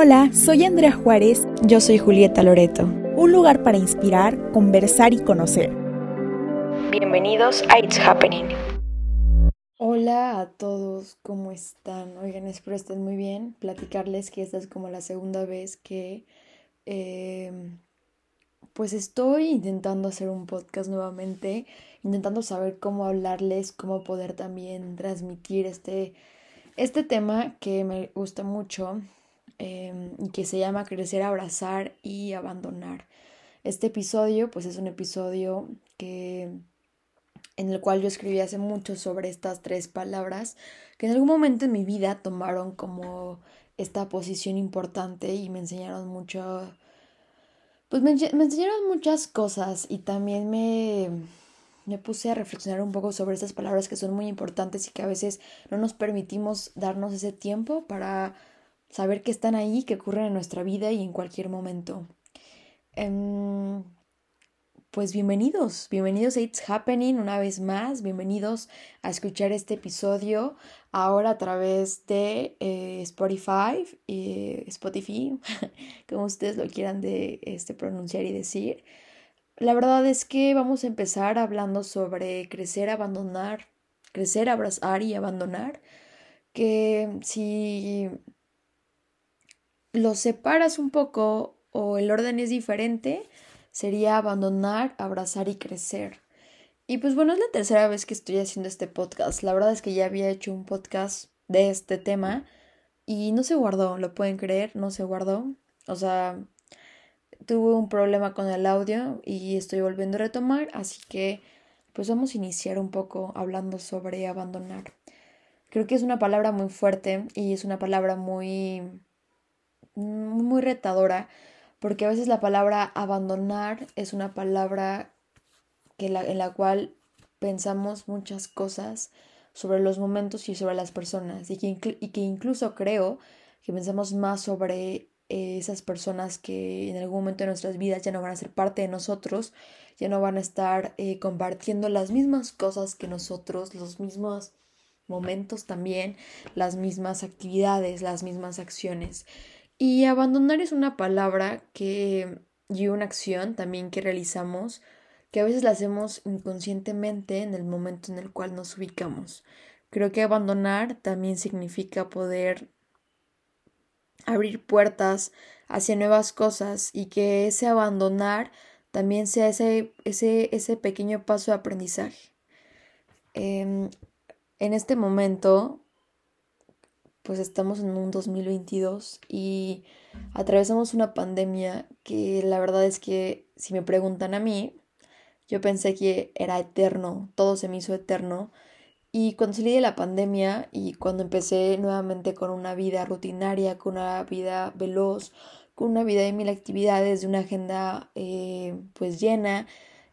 Hola, soy Andrea Juárez. Yo soy Julieta Loreto. Un lugar para inspirar, conversar y conocer. Bienvenidos a It's Happening. Hola a todos, ¿cómo están? Oigan, espero estén muy bien. Platicarles que esta es como la segunda vez que em, pues estoy intentando hacer un podcast nuevamente, intentando saber cómo hablarles, cómo poder también transmitir este, este tema que me gusta mucho Em, que se llama Crecer, Abrazar y Abandonar. Este episodio, pues es un episodio que en el cual yo escribí hace mucho sobre estas tres palabras que en algún momento en mi vida tomaron como esta posición importante y me enseñaron mucho, pues me, me enseñaron muchas cosas y también me, me puse a reflexionar un poco sobre estas palabras que son muy importantes y que a veces no nos permitimos darnos ese tiempo para saber que están ahí, que ocurren en nuestra vida y en cualquier momento. Em, pues bienvenidos, bienvenidos a It's Happening una vez más, bienvenidos a escuchar este episodio ahora a través de eh, Spotify, eh, Spotify, como ustedes lo quieran de este, pronunciar y decir. La verdad es que vamos a empezar hablando sobre crecer, abandonar, crecer, abrazar y abandonar. Que si lo separas un poco o el orden es diferente, sería abandonar, abrazar y crecer. Y pues bueno, es la tercera vez que estoy haciendo este podcast. La verdad es que ya había hecho un podcast de este tema y no se guardó, lo pueden creer, no se guardó. O sea, tuve un problema con el audio y estoy volviendo a retomar, así que pues vamos a iniciar un poco hablando sobre abandonar. Creo que es una palabra muy fuerte y es una palabra muy muy retadora, porque a veces la palabra abandonar es una palabra que en la cual pensamos muchas cosas sobre los momentos y sobre las personas, y que, incluso creo que pensamos más sobre eh, esas personas que en algún momento de nuestras vidas ya no van a ser parte de nosotros, ya no van a estar eh, compartiendo las mismas cosas que nosotros, los mismos momentos también, las mismas actividades, las mismas acciones. Y abandonar es una palabra que y una acción también que realizamos que a veces la hacemos inconscientemente en el momento en el cual nos ubicamos. Creo que abandonar también significa poder abrir puertas hacia nuevas cosas y que ese abandonar también sea ese, ese, ese pequeño paso de aprendizaje. Em, en este momento pues estamos en un 2022 y atravesamos una pandemia que la verdad es que si me preguntan a mí, yo pensé que era eterno, todo se me hizo eterno. Y cuando salí de la pandemia y cuando empecé nuevamente con una vida rutinaria, con una vida veloz, con una vida de mil actividades, de una agenda eh, pues llena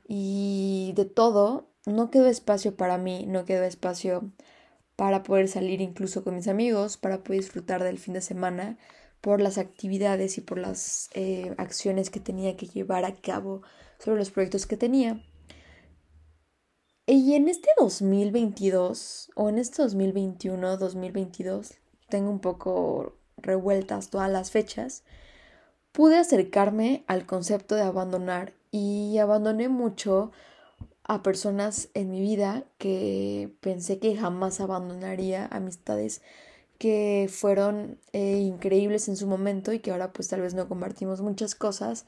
y de todo, no quedó espacio para mí, no quedó espacio para poder salir incluso con mis amigos, para poder disfrutar del fin de semana por las actividades y por las eh, acciones que tenía que llevar a cabo sobre los proyectos que tenía. Y en este 2022 o en este 2021, 2022, tengo un poco revueltas todas las fechas, pude acercarme al concepto de abandonar y abandoné mucho a personas en mi vida que pensé que jamás abandonaría, amistades que fueron eh, increíbles en su momento y que ahora pues tal vez no compartimos muchas cosas,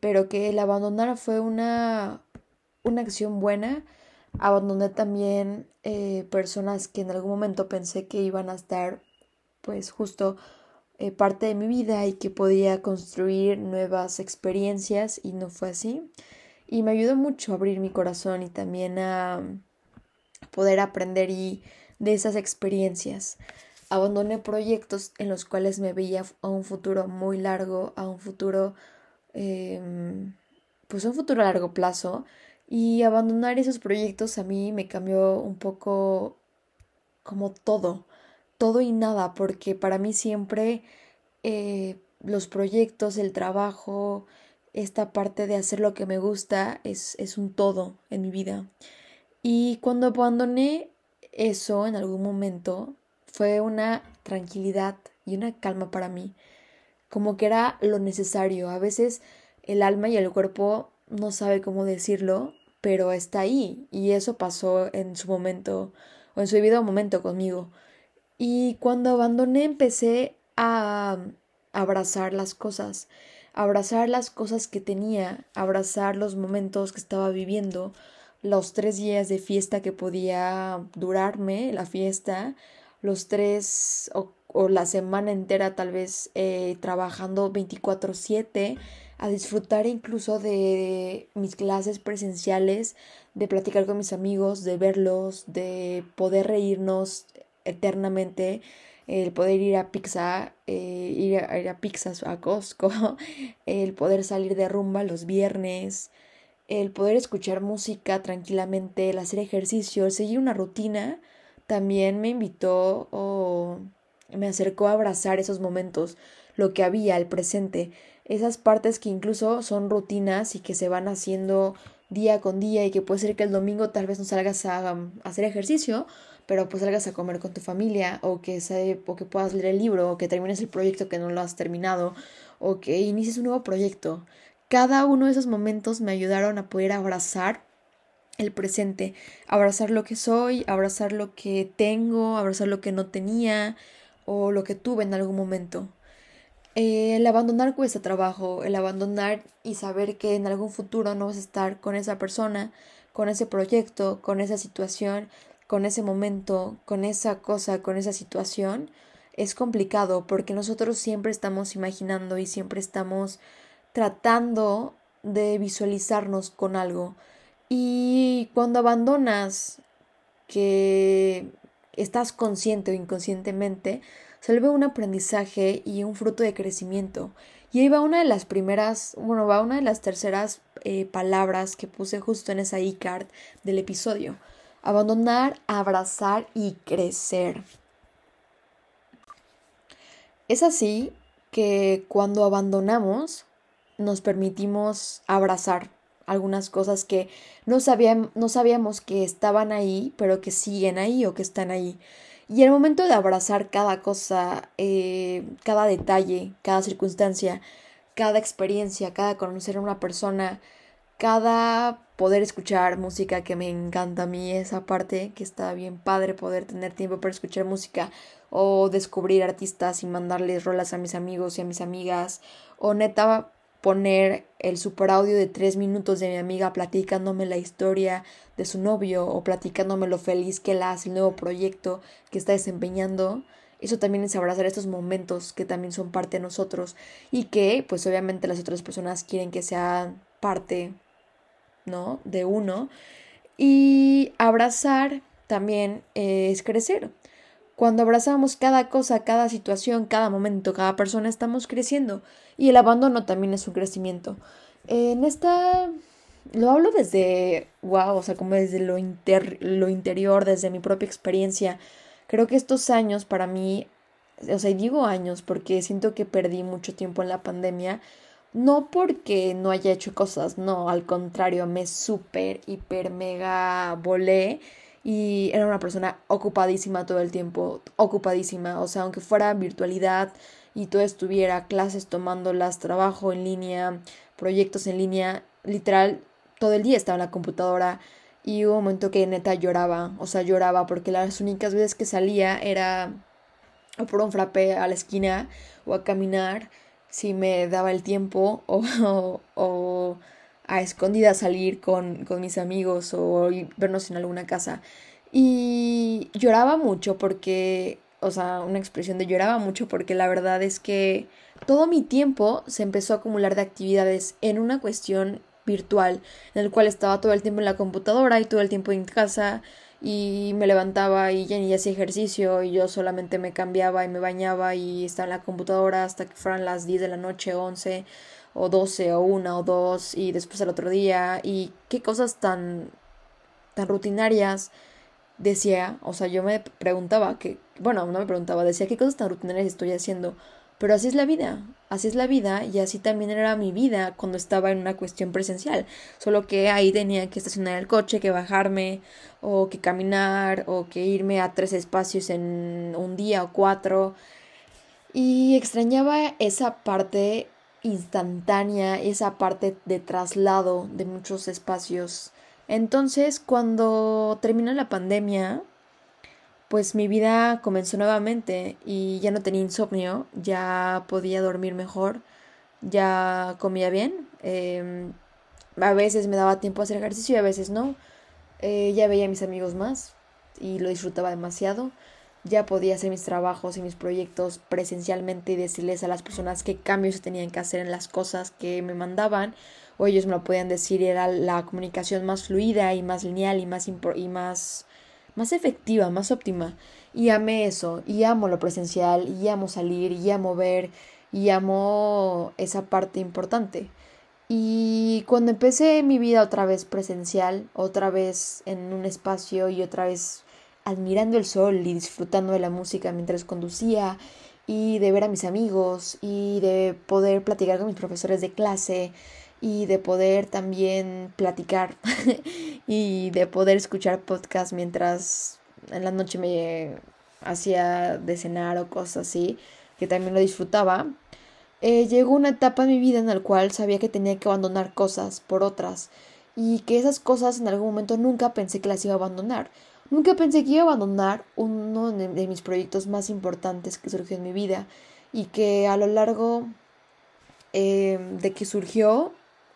pero que el abandonar fue una, una acción buena. Abandoné también eh, personas que en algún momento pensé que iban a estar pues justo eh, parte de mi vida y que podía construir nuevas experiencias y no fue así y me ayudó mucho a abrir mi corazón y también a poder aprender y de esas experiencias. Abandoné proyectos en los cuales me veía a un futuro muy largo, a un futuro, em, pues un futuro a largo plazo. Y abandonar esos proyectos a mí me cambió un poco como todo, todo y nada, porque para mí siempre eh, los proyectos, el trabajo, esta parte de hacer lo que me gusta es, es un todo en mi vida. Y cuando abandoné eso en algún momento, fue una tranquilidad y una calma para mí. como que era lo necesario. A veces el alma y el cuerpo no sabe cómo decirlo, pero está ahí y eso pasó en su momento o en su debido momento conmigo. Y cuando abandoné empecé a abrazar las cosas, abrazar las cosas que tenía, abrazar los momentos que estaba viviendo, los tres días de fiesta que podía durarme la fiesta, los tres o, la semana entera tal vez eh, trabajando 24/7, a disfrutar incluso de mis clases presenciales, de platicar con mis amigos, de verlos, de poder reírnos eternamente, el poder ir a pizza, eh, ir, a, ir a pizzas a Costco, el poder salir de rumba los viernes, el poder escuchar música tranquilamente, el hacer ejercicio, el seguir una rutina, también me invitó o me acercó a abrazar esos momentos, lo que había, el presente, esas partes que incluso son rutinas y que se van haciendo día con día y que puede ser que el domingo tal vez no salgas a, hacer ejercicio, pero pues salgas a comer con tu familia o que, se, o que puedas leer el libro o que termines el proyecto que no lo has terminado o que inicies un nuevo proyecto. Cada uno de esos momentos me ayudaron a poder abrazar el presente, abrazar lo que soy, abrazar lo que tengo, abrazar lo que no tenía o lo que tuve en algún momento. El abandonar cuesta trabajo, el abandonar y saber que en algún futuro no vas a estar con esa persona, con ese proyecto, con esa situación, con ese momento, con esa cosa, con esa situación, es complicado porque nosotros siempre estamos imaginando y siempre estamos tratando de visualizarnos con algo. Y cuando abandonas que estás consciente o inconscientemente, se vuelve un aprendizaje y un fruto de crecimiento. Y ahí va una de las primeras, bueno, va una de las terceras eh, palabras que puse justo en esa e-card del episodio. Abandonar, abrazar y crecer. Es así que cuando abandonamos nos permitimos abrazar algunas cosas que no, sabíamos, que estaban ahí, pero que siguen ahí o que están ahí. Y el momento de abrazar cada cosa, eh, cada detalle, cada circunstancia, cada experiencia, cada conocer a una persona, cada poder escuchar música que me encanta a mí, esa parte que está bien padre poder tener tiempo para escuchar música o descubrir artistas y mandarles rolas a mis amigos y a mis amigas o neta poner el super audio de tres minutos de mi amiga platicándome la historia de su novio o platicándome lo feliz que la hace el nuevo proyecto que está desempeñando. Eso también es abrazar estos momentos que también son parte de nosotros y que pues obviamente las otras personas quieren que sean parte, ¿no? De uno. Y abrazar también es crecer. Cuando abrazamos cada cosa, cada situación, cada momento, cada persona, estamos creciendo. Y el abandono también es un crecimiento. En esta... Lo hablo desde, wow, o sea, como desde lo, lo interior, desde mi propia experiencia. Creo que estos años para mí, o sea, digo años porque siento que perdí mucho tiempo en la pandemia, no porque no haya hecho cosas, no, al contrario, me súper, hiper, mega volé y era una persona ocupadísima todo el tiempo, ocupadísima, o sea, aunque fuera virtualidad y todo estuviera, clases tomándolas, trabajo en línea, proyectos en línea, literal, todo el día estaba en la computadora y hubo un momento que neta lloraba, o sea, lloraba porque las únicas veces que salía era o por un frappe a la esquina o a caminar si me daba el tiempo o, o a escondida salir con, con mis amigos o vernos en alguna casa. Y lloraba mucho porque, o sea, una expresión de lloraba mucho porque la verdad es que todo mi tiempo se empezó a acumular de actividades en una cuestión virtual, en el cual estaba todo el tiempo en la computadora y todo el tiempo en casa y me levantaba y ni hacía ejercicio y yo solamente me cambiaba y me bañaba y estaba en la computadora hasta que fueran las 10 de la noche, 11 o 12 o una o dos y después el otro día. Y qué cosas tan tan rutinarias decía, o sea, yo me preguntaba que, bueno, no me preguntaba, decía qué cosas tan rutinarias estoy haciendo, pero así es la vida, así es la vida y así también era mi vida cuando estaba en una cuestión presencial, solo que ahí tenía que estacionar el coche, que bajarme o que caminar o que irme a tres espacios en un día o cuatro Y extrañaba esa parte instantánea, esa parte de traslado de muchos espacios. Entonces, cuando terminó la pandemia, pues mi vida comenzó nuevamente y ya no tenía insomnio, ya podía dormir mejor, ya comía bien. Em, a veces me daba tiempo a hacer ejercicio y a veces no. Eh, ya veía a mis amigos más y lo disfrutaba demasiado ya podía hacer mis trabajos y mis proyectos presencialmente y decirles a las personas qué cambios se tenían que hacer en las cosas que me mandaban o ellos me lo podían decir era la comunicación más fluida y más lineal y más y más más efectiva, más óptima. Y amé eso, y amo lo presencial, y amo salir, y amo ver, y amo esa parte importante. Y cuando empecé mi vida otra vez presencial, otra vez en un espacio y otra vez admirando el sol y disfrutando de la música mientras conducía y de ver a mis amigos y de poder platicar con mis profesores de clase y de poder también platicar y de poder escuchar podcast mientras en la noche me hacía de cenar o cosas así, que también lo disfrutaba. Eh, llegó una etapa en mi vida en la cual sabía que tenía que abandonar cosas por otras y que esas cosas en algún momento nunca pensé que las iba a abandonar. Nunca pensé que iba a abandonar uno de mis proyectos más importantes que surgió en mi vida y que a lo largo eh, de que surgió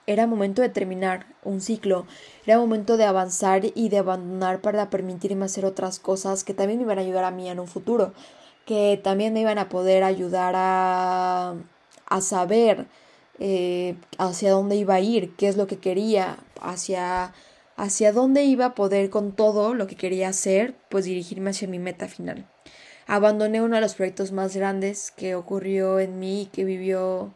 era momento de terminar un ciclo, era momento de avanzar y de abandonar para permitirme hacer otras cosas que también me iban a ayudar a mí en un futuro, que también me iban a poder ayudar a, a saber eh, hacia dónde iba a ir, qué es lo que quería, hacia hacia dónde iba a poder con todo lo que quería hacer, pues dirigirme hacia mi meta final. Abandoné uno de los proyectos más grandes que ocurrió en mí, que vivió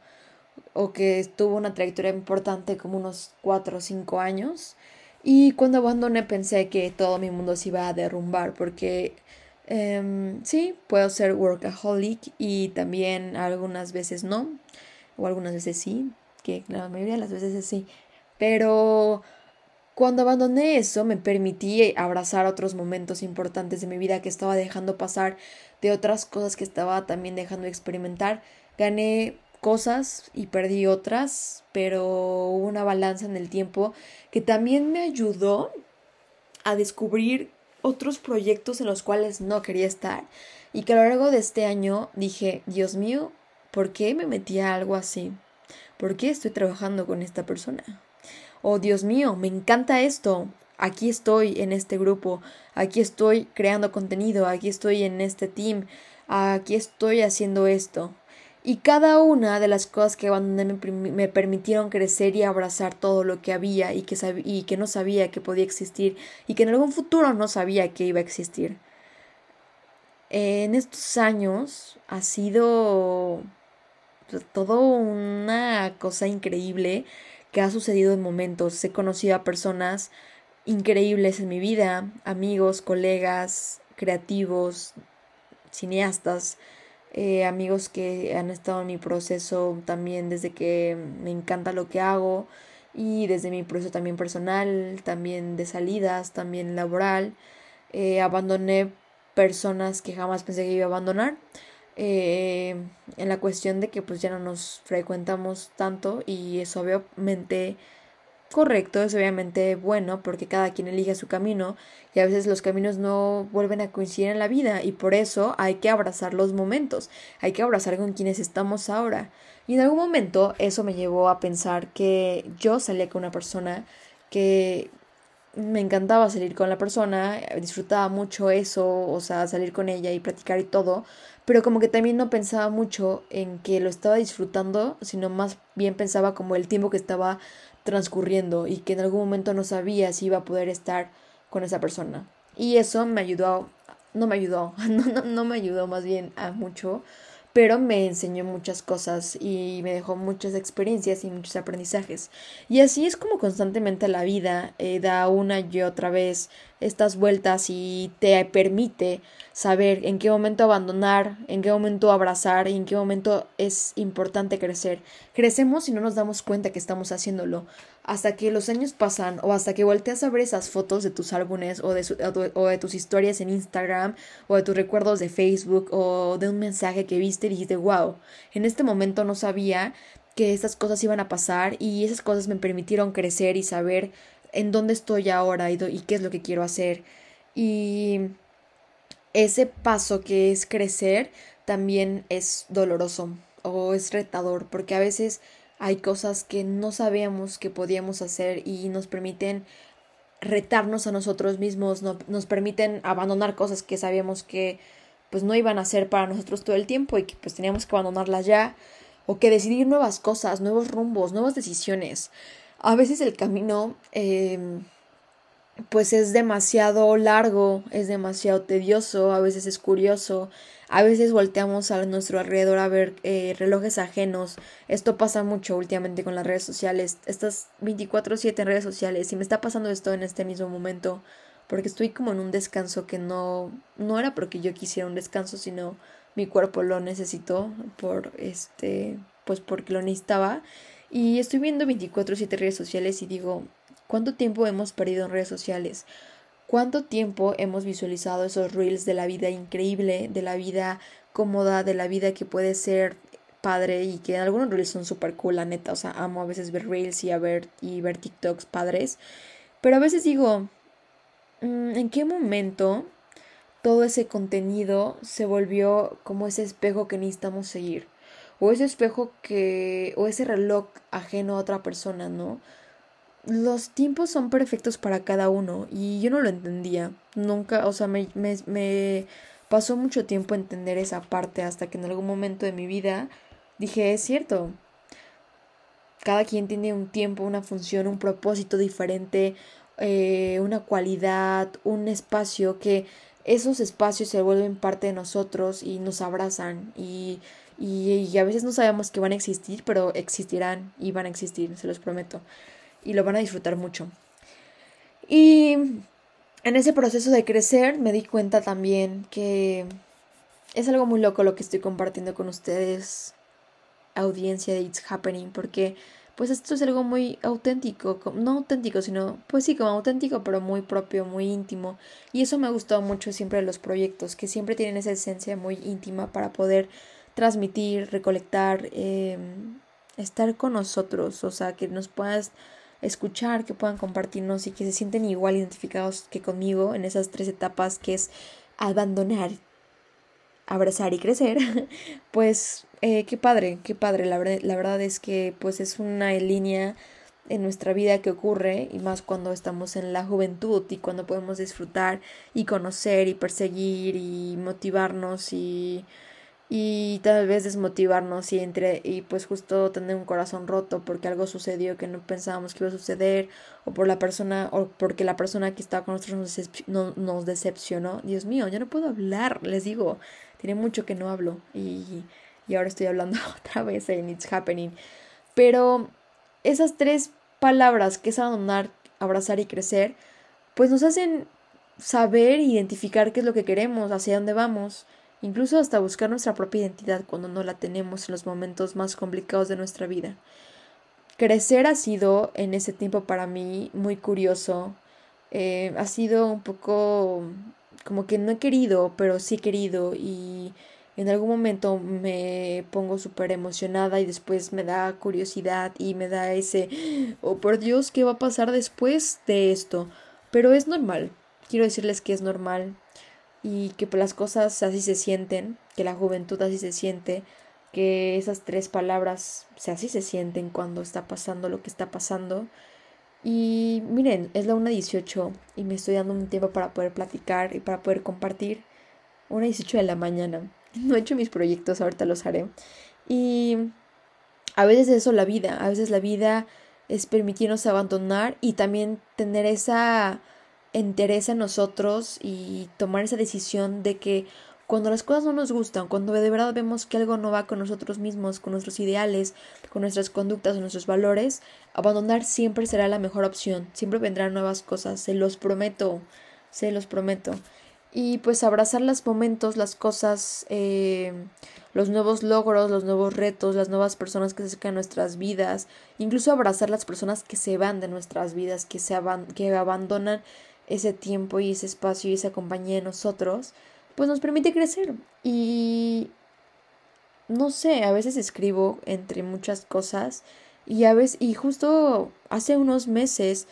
o que tuvo una trayectoria importante como unos cuatro o cinco años. Y cuando abandoné pensé que todo mi mundo se iba a derrumbar porque em, sí, puedo ser workaholic y también algunas veces no, o algunas veces sí, que la mayoría de las veces sí. Pero cuando abandoné eso, me permití abrazar otros momentos importantes de mi vida que estaba dejando pasar, de otras cosas que estaba también dejando experimentar. Gané cosas y perdí otras, pero hubo una balanza en el tiempo que también me ayudó a descubrir otros proyectos en los cuales no quería estar y que a lo largo de este año dije, Dios mío, ¿por qué me metí a algo así? ¿Por qué estoy trabajando con esta persona? oh Dios mío, me encanta esto, aquí estoy en este grupo, aquí estoy creando contenido, aquí estoy en este team, aquí estoy haciendo esto. Y cada una de las cosas que abandoné me, permitieron crecer y abrazar todo lo que había y que, y que no sabía que podía existir y que en algún futuro no sabía que iba a existir. En estos años ha sido todo una cosa increíble que ha sucedido en momentos. He conocido a personas increíbles en mi vida, amigos, colegas, creativos, cineastas, eh, amigos que han estado en mi proceso también desde que me encanta lo que hago y desde mi proceso también personal, también de salidas, también laboral. Eh, abandoné personas que jamás pensé que iba a abandonar eh, en la cuestión de que pues ya no nos frecuentamos tanto y es obviamente correcto, es obviamente bueno porque cada quien elige su camino y a veces los caminos no vuelven a coincidir en la vida y por eso hay que abrazar los momentos, hay que abrazar con quienes estamos ahora. Y en algún momento eso me llevó a pensar que yo salía con una persona que me encantaba salir con la persona, disfrutaba mucho eso, o sea, salir con ella y platicar y todo, pero como que también no pensaba mucho en que lo estaba disfrutando, sino más bien pensaba como el tiempo que estaba transcurriendo y que en algún momento no sabía si iba a poder estar con esa persona. Y eso me ayudó, no me ayudó, no, no, no me ayudó más bien a mucho, pero me enseñó muchas cosas y me dejó muchas experiencias y muchos aprendizajes. Y así es como constantemente la vida eh, da una y otra vez estas vueltas y te permite saber en qué momento abandonar, en qué momento abrazar y en qué momento es importante crecer. Crecemos y no nos damos cuenta que estamos haciéndolo. Hasta que los años pasan o hasta que volteas a ver esas fotos de tus álbumes o de, o de tus historias en Instagram o de tus recuerdos de Facebook o de un mensaje que viste y dijiste, wow, en este momento no sabía que estas cosas iban a pasar y esas cosas me permitieron crecer y saber en dónde estoy ahora y, y qué es lo que quiero hacer. Y ese paso que es crecer también es doloroso o es retador porque a veces hay cosas que no sabíamos que podíamos hacer y nos permiten retarnos a nosotros mismos, no, nos permiten abandonar cosas que sabíamos que pues no iban a ser para nosotros todo el tiempo y que pues teníamos que abandonarlas ya o que decidir nuevas cosas, nuevos rumbos, nuevas decisiones. A veces el camino eh, pues es demasiado largo, es demasiado tedioso, a veces es curioso, a veces volteamos a nuestro alrededor a ver eh, relojes ajenos. Esto pasa mucho últimamente con las redes sociales. Estas 24/7 en redes sociales y me está pasando esto en este mismo momento porque estoy como en un descanso que no no era porque yo quisiera un descanso, sino mi cuerpo lo necesitó por este pues porque lo necesitaba y estoy viendo 24/7 redes sociales y digo, ¿Cuánto tiempo hemos perdido en redes sociales? ¿Cuánto tiempo hemos visualizado esos reels de la vida increíble, de la vida cómoda, de la vida que puede ser padre y que algunos reels son súper cool, la neta. O sea, amo a veces ver reels y, a ver, y ver TikToks padres. Pero a veces digo, mm, ¿en qué momento todo ese contenido se volvió como ese espejo que necesitamos seguir? O ese espejo que, o ese reloj ajeno a otra persona, ¿no? Los tiempos son perfectos para cada uno y yo no lo entendía. Nunca, o sea, me, me, pasó mucho tiempo entender esa parte hasta que en algún momento de mi vida dije, es cierto. Cada quien tiene un tiempo, una función, un propósito diferente, eh, una cualidad, un espacio que esos espacios se vuelven parte de nosotros y nos abrazan y, y, y a veces no sabemos que van a existir, pero existirán y van a existir, se los prometo y lo van a disfrutar mucho. Y en ese proceso de crecer me di cuenta también que es algo muy loco lo que estoy compartiendo con ustedes, audiencia de It's Happening, porque pues esto es algo muy auténtico, no auténtico, sino pues sí, como auténtico, pero muy propio, muy íntimo. Y eso me ha gustado mucho siempre de los proyectos, que siempre tienen esa esencia muy íntima para poder transmitir, recolectar, em, estar con nosotros, o sea, que nos puedas escuchar, que puedan compartirnos y que se sienten igual identificados que conmigo en esas tres etapas que es abandonar, abrazar y crecer, pues eh, qué padre, qué padre. La, la verdad es que pues es una línea en nuestra vida que ocurre y más cuando estamos en la juventud y cuando podemos disfrutar y conocer y perseguir y motivarnos y y tal vez desmotivarnos y entre y pues justo tener un corazón roto porque algo sucedió que no pensábamos que iba a suceder o por la persona o porque la persona que estaba con nosotros nos, nos decepcionó. Dios mío yo no puedo hablar les digo tiene mucho que no hablo y, y ahora estoy hablando otra vez en It's Happening. Pero esas tres palabras que es abandonar abrazar y crecer pues nos hacen saber identificar qué es lo que queremos hacia dónde vamos incluso hasta buscar nuestra propia identidad cuando no la tenemos en los momentos más complicados de nuestra vida. Crecer ha sido en ese tiempo para mí muy curioso, eh, ha sido un poco como que no he querido, pero sí he querido y en algún momento me pongo súper emocionada y después me da curiosidad y me da ese, oh por Dios, ¿qué va a pasar después de esto? Pero es normal, quiero decirles que es normal y que las cosas así se sienten, que la juventud así se siente, que esas tres palabras así se sienten cuando está pasando lo que está pasando. Y miren, es la 1.18 y me estoy dando un tiempo para poder platicar y para poder compartir. 1.18 de la mañana. No he hecho mis proyectos, ahorita los haré. Y a veces eso la vida, a veces la vida es permitirnos abandonar y también tener esa interesa en nosotros y tomar esa decisión de que cuando las cosas no nos gustan, cuando de verdad vemos que algo no va con nosotros mismos, con nuestros ideales, con nuestras conductas o nuestros valores, abandonar siempre será la mejor opción. Siempre vendrán nuevas cosas, se los prometo. se los prometo. Y pues abrazar los momentos, las cosas, eh, los nuevos logros, los nuevos retos, las nuevas personas que se acercan a nuestras vidas, incluso abrazar las personas que se van de nuestras vidas, que, se que abandonan ese tiempo y ese espacio y esa compañía de nosotros, pues nos permite crecer. Y no sé, a veces escribo entre muchas cosas y a veces, y justo hace unos meses,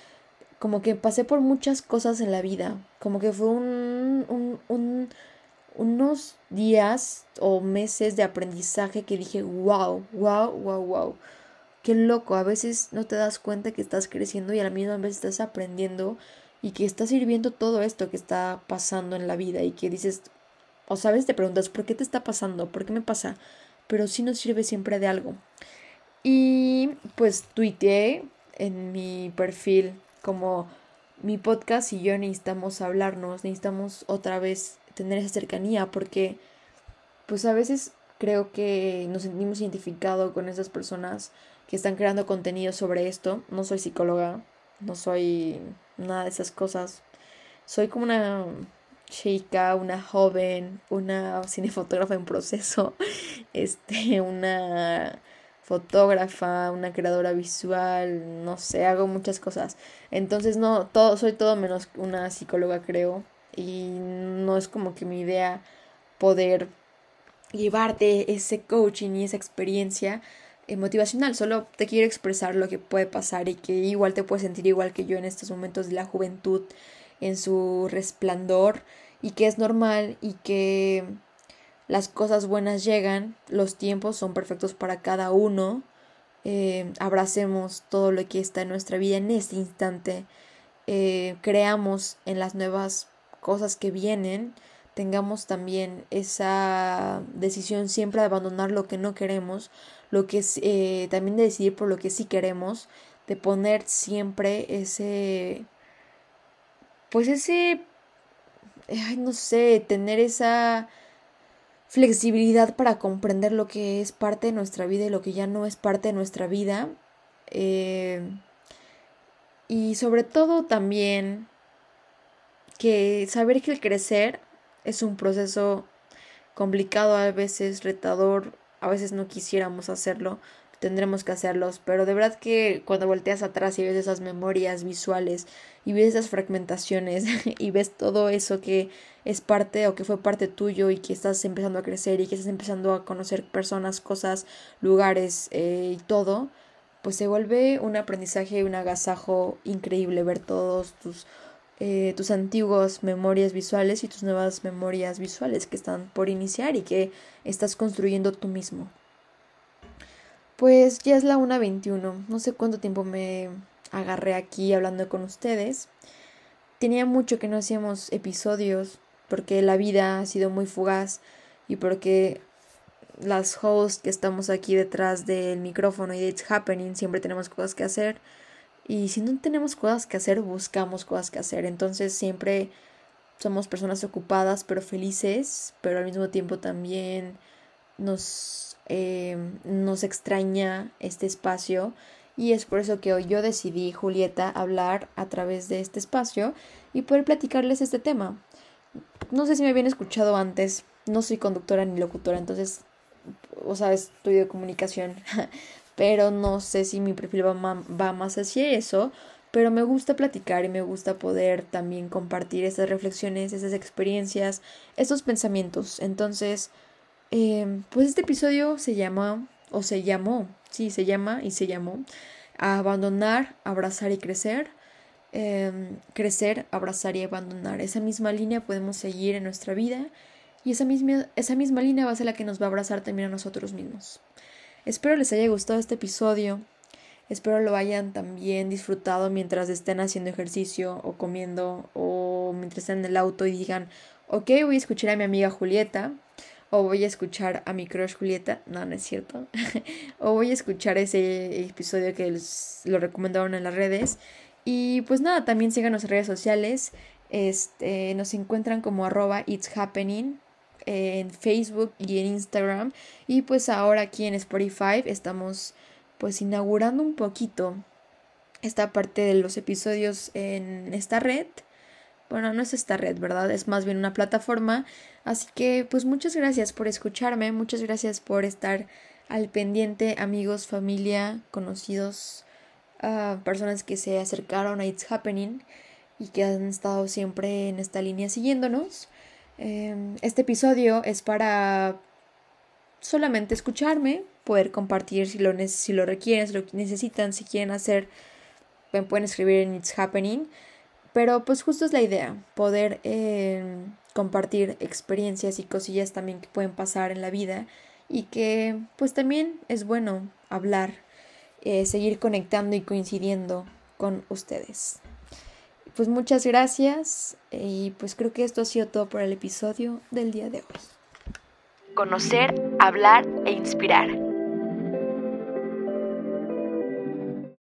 como que pasé por muchas cosas en la vida, como que fue un, un, un unos días o meses de aprendizaje que dije, wow, wow, wow, wow. Qué loco, a veces no te das cuenta que estás creciendo y a la misma vez estás aprendiendo y que está sirviendo todo esto que está pasando en la vida y que dices, o sabes, te preguntas, ¿por qué te está pasando? ¿Por qué me pasa? Pero sí nos sirve siempre de algo. Y pues tuiteé en mi perfil como mi podcast y yo necesitamos hablarnos, necesitamos otra vez tener esa cercanía porque pues a veces creo que nos sentimos identificados con esas personas que están creando contenido sobre esto. No soy psicóloga, no soy nada de esas cosas. Soy como una chica, una joven, una cinefotógrafa en proceso, este, una fotógrafa, una creadora visual, no sé, hago muchas cosas. Entonces no, todo, soy todo menos una psicóloga, creo y no es como que mi idea poder llevarte ese coaching y esa experiencia motivacional, solo te quiero expresar lo que puede pasar y que igual te puedes sentir igual que yo en estos momentos de la juventud en su resplandor y que es normal y que las cosas buenas llegan, los tiempos son perfectos para cada uno, eh, abracemos todo lo que está en nuestra vida en este instante, eh, creamos en las nuevas cosas que vienen, tengamos también esa decisión siempre de abandonar lo que no queremos, lo que es, eh, también de decidir por lo que sí queremos, de poner siempre ese, pues ese, ay, no sé, tener esa flexibilidad para comprender lo que es parte de nuestra vida y lo que ya no es parte de nuestra vida. Eh, y sobre todo también que saber que el crecer es un proceso complicado, a veces retador, a veces no quisiéramos hacerlo, tendremos que hacerlos, pero de verdad que cuando volteas atrás y ves esas memorias visuales y ves esas fragmentaciones y ves todo eso que es parte o que fue parte tuyo y que estás empezando a crecer y que estás empezando a conocer personas, cosas, lugares eh, y todo, pues se vuelve un aprendizaje, un agasajo increíble ver todos tus eh, tus antiguas memorias visuales y tus nuevas memorias visuales que están por iniciar y que estás construyendo tú mismo. Pues ya es la 1.21, no sé cuánto tiempo me agarré aquí hablando con ustedes. Tenía mucho que no hacíamos episodios porque la vida ha sido muy fugaz y porque las hosts que estamos aquí detrás del micrófono y de It's Happening siempre tenemos cosas que hacer y si no tenemos cosas que hacer, buscamos cosas que hacer. Entonces siempre somos personas ocupadas pero felices, pero al mismo tiempo también nos, eh, nos extraña este espacio. Y es por eso que hoy yo decidí, Julieta, hablar a través de este espacio y poder platicarles este tema. No sé si me habían escuchado antes, no soy conductora ni locutora, entonces, o sea, estudio comunicación, pero no sé si mi perfil va, más hacia eso, pero me gusta platicar y me gusta poder también compartir esas reflexiones, esas experiencias, estos pensamientos. Entonces, em, pues este episodio se llama, o se llamó, sí, se llama y se llamó, abandonar, abrazar y crecer. Em, crecer, abrazar y abandonar. Esa misma línea podemos seguir en nuestra vida y esa misma, esa misma línea va a ser la que nos va a abrazar también a nosotros mismos. Espero les haya gustado este episodio. Espero lo hayan también disfrutado mientras estén haciendo ejercicio o comiendo o mientras estén en el auto y digan, ok, voy a escuchar a mi amiga Julieta o voy a escuchar a mi crush Julieta. No, no es cierto. o voy a escuchar ese episodio que les, lo recomendaron en las redes. Y pues nada, también sigan nuestras redes sociales. Este, nos encuentran como arroba it's happening en Facebook y en Instagram. Y pues ahora aquí en Spotify estamos pues inaugurando un poquito esta parte de los episodios en esta red. Bueno, no es esta red, ¿verdad? Es más bien una plataforma. Así que pues muchas gracias por escucharme, muchas gracias por estar al pendiente, amigos, familia, conocidos, uh, personas que se acercaron a It's Happening y que han estado siempre en esta línea siguiéndonos. Em, este episodio es para solamente escucharme, poder compartir si lo, lo requieren, si lo necesitan, si quieren hacer, pueden escribir en It's Happening. Pero pues justo es la idea, poder em, compartir experiencias y cosillas también que pueden pasar en la vida y que pues también es bueno hablar, eh, seguir conectando y coincidiendo con ustedes. Pues muchas gracias y pues creo que esto ha sido todo por el episodio del día de hoy. Conocer, hablar e inspirar.